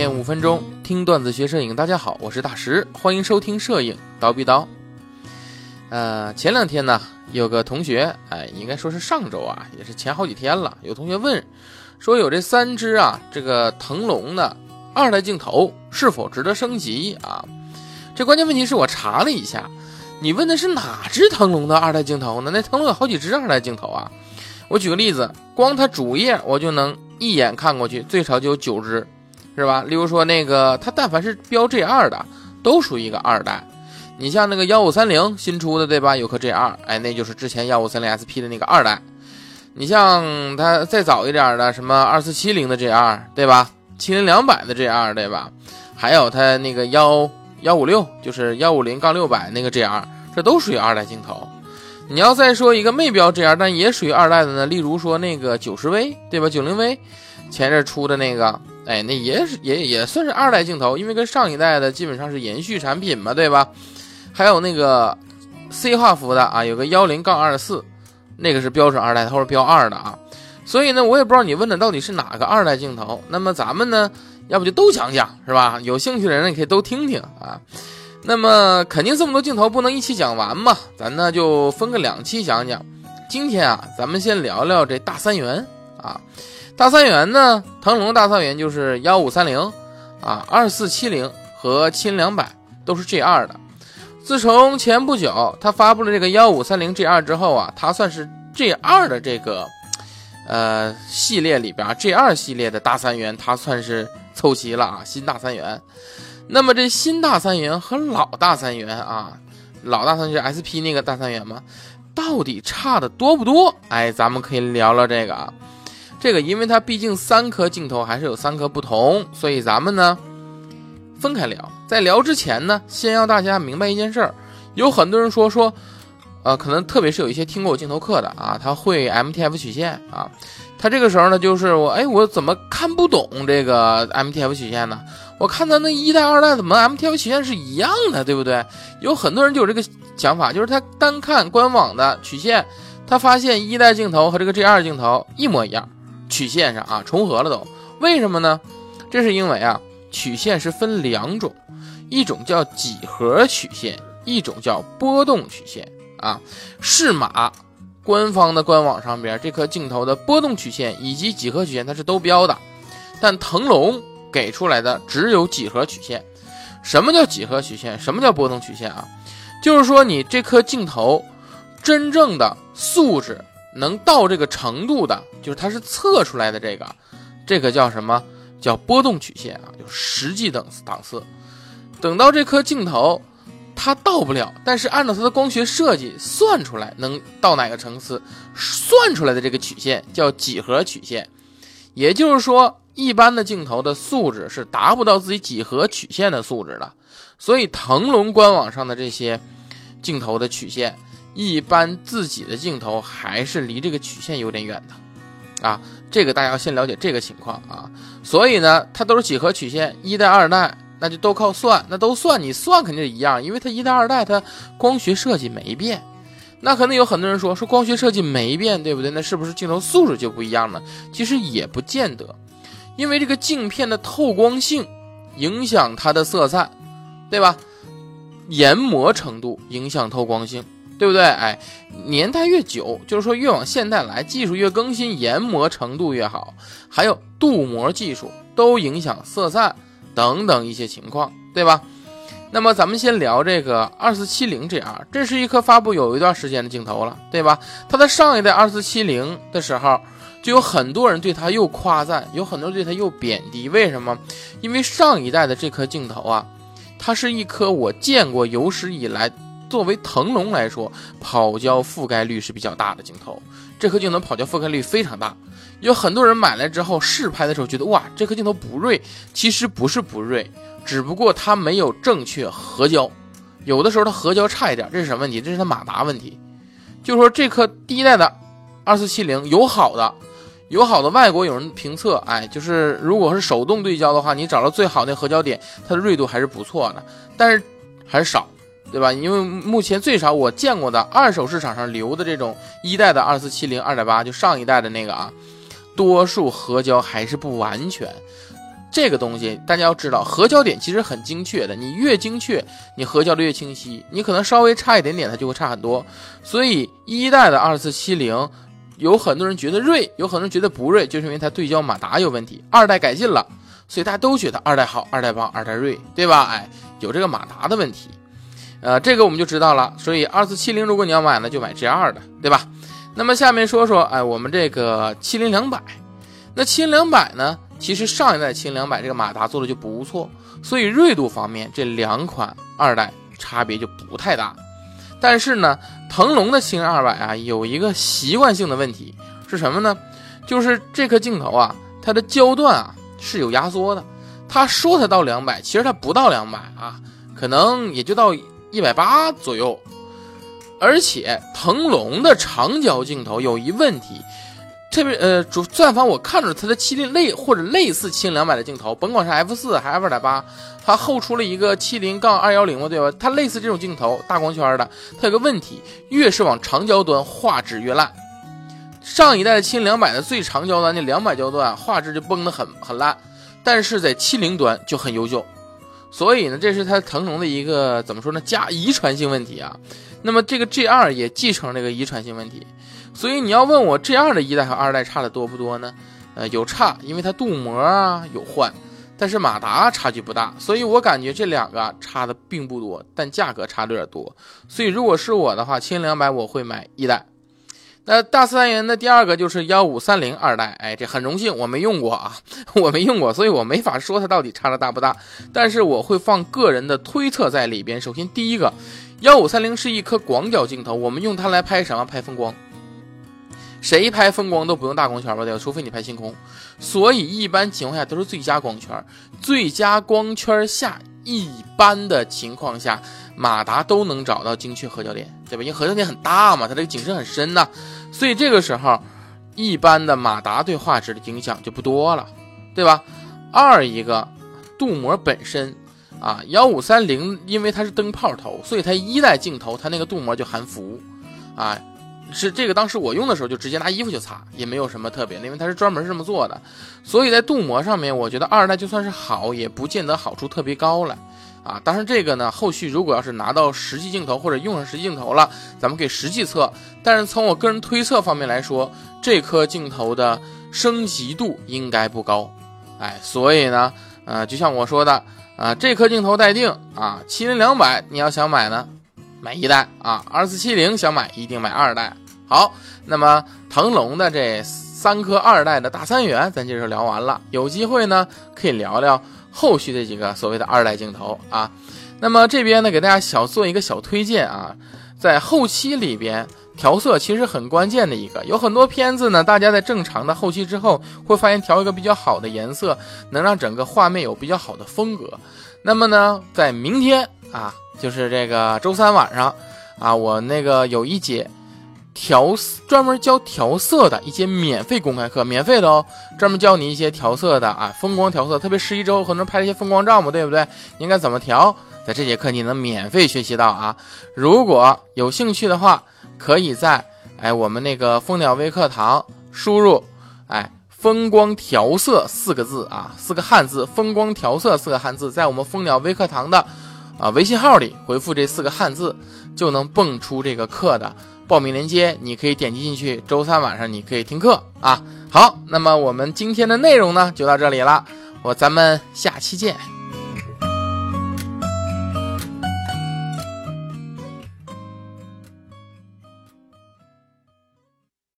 天五分钟听段子学摄影，大家好，我是大石，欢迎收听摄影刀逼刀。呃，前两天呢，有个同学，哎，应该说是上周啊，也是前好几天了，有同学问说，有这三只啊，这个腾龙的二代镜头是否值得升级啊？这关键问题是我查了一下，你问的是哪只腾龙的二代镜头呢？那腾龙有好几只二代镜头啊。我举个例子，光它主页我就能一眼看过去，最少就有九只，是吧？例如说那个，它但凡是标 G 二的，都属于一个二代。你像那个幺五三零新出的，对吧？有颗 G 二，哎，那就是之前幺五三零 SP 的那个二代。你像它再早一点的，什么二四七零的 G 二，对吧？七零两百的 G 二，对吧？还有它那个幺幺五六，就是幺五零杠六百那个 G 二，这都属于二代镜头。你要再说一个没标 G R 但也属于二代的呢，例如说那个九十 V 对吧？九零 V 前阵出的那个，哎，那也是也也算是二代镜头，因为跟上一代的基本上是延续产品嘛，对吧？还有那个 C 画幅的啊，有个幺零杠二四，那个是标准二代，它是标二的啊。所以呢，我也不知道你问的到底是哪个二代镜头。那么咱们呢，要不就都讲讲是吧？有兴趣的人你可以都听听啊。那么肯定这么多镜头不能一起讲完嘛，咱呢就分个两期讲讲。今天啊，咱们先聊聊这大三元啊。大三元呢，腾龙大三元就是幺五三零啊、二四七零和七零两百都是 G 二的。自从前不久他发布了这个幺五三零 G 二之后啊，它算是 G 二的这个呃系列里边 G 二系列的大三元，它算是凑齐了啊，新大三元。那么这新大三元和老大三元啊，老大三元是 SP 那个大三元嘛，到底差的多不多？哎，咱们可以聊聊这个啊。这个因为它毕竟三颗镜头还是有三颗不同，所以咱们呢分开聊。在聊之前呢，先要大家明白一件事儿，有很多人说说，呃，可能特别是有一些听过我镜头课的啊，他会 MTF 曲线啊，他这个时候呢就是我，哎，我怎么看不懂这个 MTF 曲线呢？我看到那一代、二代怎么 MTF 曲线是一样的，对不对？有很多人就有这个想法，就是他单看官网的曲线，他发现一代镜头和这个 G 二镜头一模一样，曲线上啊重合了都。为什么呢？这是因为啊，曲线是分两种，一种叫几何曲线，一种叫波动曲线啊。适马官方的官网上边这颗镜头的波动曲线以及几何曲线它是都标的，但腾龙。给出来的只有几何曲线。什么叫几何曲线？什么叫波动曲线啊？就是说你这颗镜头真正的素质能到这个程度的，就是它是测出来的这个，这个叫什么？叫波动曲线啊，就实际等档次。等到这颗镜头它到不了，但是按照它的光学设计算出来能到哪个层次，算出来的这个曲线叫几何曲线。也就是说。一般的镜头的素质是达不到自己几何曲线的素质的，所以腾龙官网上的这些镜头的曲线，一般自己的镜头还是离这个曲线有点远的，啊，这个大家要先了解这个情况啊。所以呢，它都是几何曲线，一代、二代那就都靠算，那都算，你算肯定是一样，因为它一代、二代它光学设计没变。那可能有很多人说说光学设计没变，对不对？那是不是镜头素质就不一样了？其实也不见得。因为这个镜片的透光性影响它的色彩，对吧？研磨程度影响透光性，对不对？哎，年代越久，就是说越往现代来，技术越更新，研磨程度越好，还有镀膜技术都影响色散等等一些情况，对吧？那么咱们先聊这个二四七零 GR，这是一颗发布有一段时间的镜头了，对吧？它的上一代二四七零的时候。就有很多人对它又夸赞，有很多人对它又贬低。为什么？因为上一代的这颗镜头啊，它是一颗我见过有史以来作为腾龙来说跑焦覆盖率是比较大的镜头。这颗镜头跑焦覆盖率非常大，有很多人买来之后试拍的时候觉得哇，这颗镜头不锐，其实不是不锐，只不过它没有正确合焦。有的时候它合焦差一点，这是什么问题？这是它马达问题。就说这颗第一代的二四七零有好的。有好的外国有人评测，哎，就是如果是手动对焦的话，你找到最好那合焦点，它的锐度还是不错的，但是还是少，对吧？因为目前最少我见过的二手市场上流的这种一代的二四七零二点八，就上一代的那个啊，多数合焦还是不完全。这个东西大家要知道，合焦点其实很精确的，你越精确，你合焦的越清晰。你可能稍微差一点点，它就会差很多。所以一代的二四七零，有很多人觉得锐，有很多人觉得不锐，就是因为它对焦马达有问题。二代改进了，所以大家都觉得二代好，二代棒，二代锐，对吧？哎，有这个马达的问题，呃，这个我们就知道了。所以二四七零，如果你要买呢，就买 G 二的，对吧？那么下面说说，哎，我们这个七零两百，那七零两百呢？其实上一代七零两百这个马达做的就不错，所以锐度方面这两款二代差别就不太大。但是呢，腾龙的七零二百啊有一个习惯性的问题是什么呢？就是这颗镜头啊，它的焦段啊是有压缩的。他说它到两百，其实它不到两百啊，可能也就到一百八左右。而且腾龙的长焦镜头有一问题。特别呃，主钻反我看着它的七零类或者类似七零两百的镜头，甭管是 f 四还是 f 二点八，它后出了一个七零杠二幺零嘛，对吧？它类似这种镜头，大光圈的，它有个问题，越是往长焦端，画质越烂。上一代的七零两百的最长焦端，那两百焦段画质就崩得很很烂，但是在七零端就很优秀。所以呢，这是它腾龙的一个怎么说呢？加遗传性问题啊。那么这个 G 二也继承这个遗传性问题。所以你要问我 G 二的一代和二代差的多不多呢？呃，有差，因为它镀膜啊有换，但是马达差距不大，所以我感觉这两个差的并不多，但价格差的有点多。所以如果是我的话，千两百我会买一代。那大四三元的第二个就是幺五三零二代，哎，这很荣幸我没用过啊，我没用过，所以我没法说它到底差的大不大。但是我会放个人的推测在里边。首先第一个，幺五三零是一颗广角镜头，我们用它来拍什么？拍风光。谁拍风光都不用大光圈吧？对吧？除非你拍星空，所以一般情况下都是最佳光圈。最佳光圈下，一般的情况下，马达都能找到精确合焦点，对吧？因为合成点很大嘛，它这个景深很深呐，所以这个时候，一般的马达对画质的影响就不多了，对吧？二一个，镀膜本身啊，幺五三零因为它是灯泡头，所以它一代镜头它那个镀膜就含氟，啊。是这个，当时我用的时候就直接拿衣服就擦，也没有什么特别的，因为它是专门是这么做的。所以在镀膜上面，我觉得二代就算是好，也不见得好处特别高了啊。当然这个呢，后续如果要是拿到实际镜头或者用上实际镜头了，咱们可以实际测。但是从我个人推测方面来说，这颗镜头的升级度应该不高，哎，所以呢，呃，就像我说的啊，这颗镜头待定啊，七零两百你要想买呢。买一代啊，二四七零想买一定买二代。好，那么腾龙的这三颗二代的大三元，咱这就聊完了。有机会呢，可以聊聊后续这几个所谓的二代镜头啊。那么这边呢，给大家小做一个小推荐啊，在后期里边调色其实很关键的一个，有很多片子呢，大家在正常的后期之后，会发现调一个比较好的颜色，能让整个画面有比较好的风格。那么呢，在明天啊。就是这个周三晚上，啊，我那个有一节调专门教调色的一些免费公开课，免费的哦，专门教你一些调色的啊，风光调色，特别十一之后很多人拍了一些风光照嘛，对不对？应该怎么调？在这节课你能免费学习到啊！如果有兴趣的话，可以在哎我们那个蜂鸟微课堂输入哎风光调色四个字啊，四个汉字，风光调色四个汉字，在我们蜂鸟微课堂的。啊，微信号里回复这四个汉字，就能蹦出这个课的报名链接，你可以点击进去。周三晚上你可以听课啊。好，那么我们今天的内容呢，就到这里了，我咱们下期见。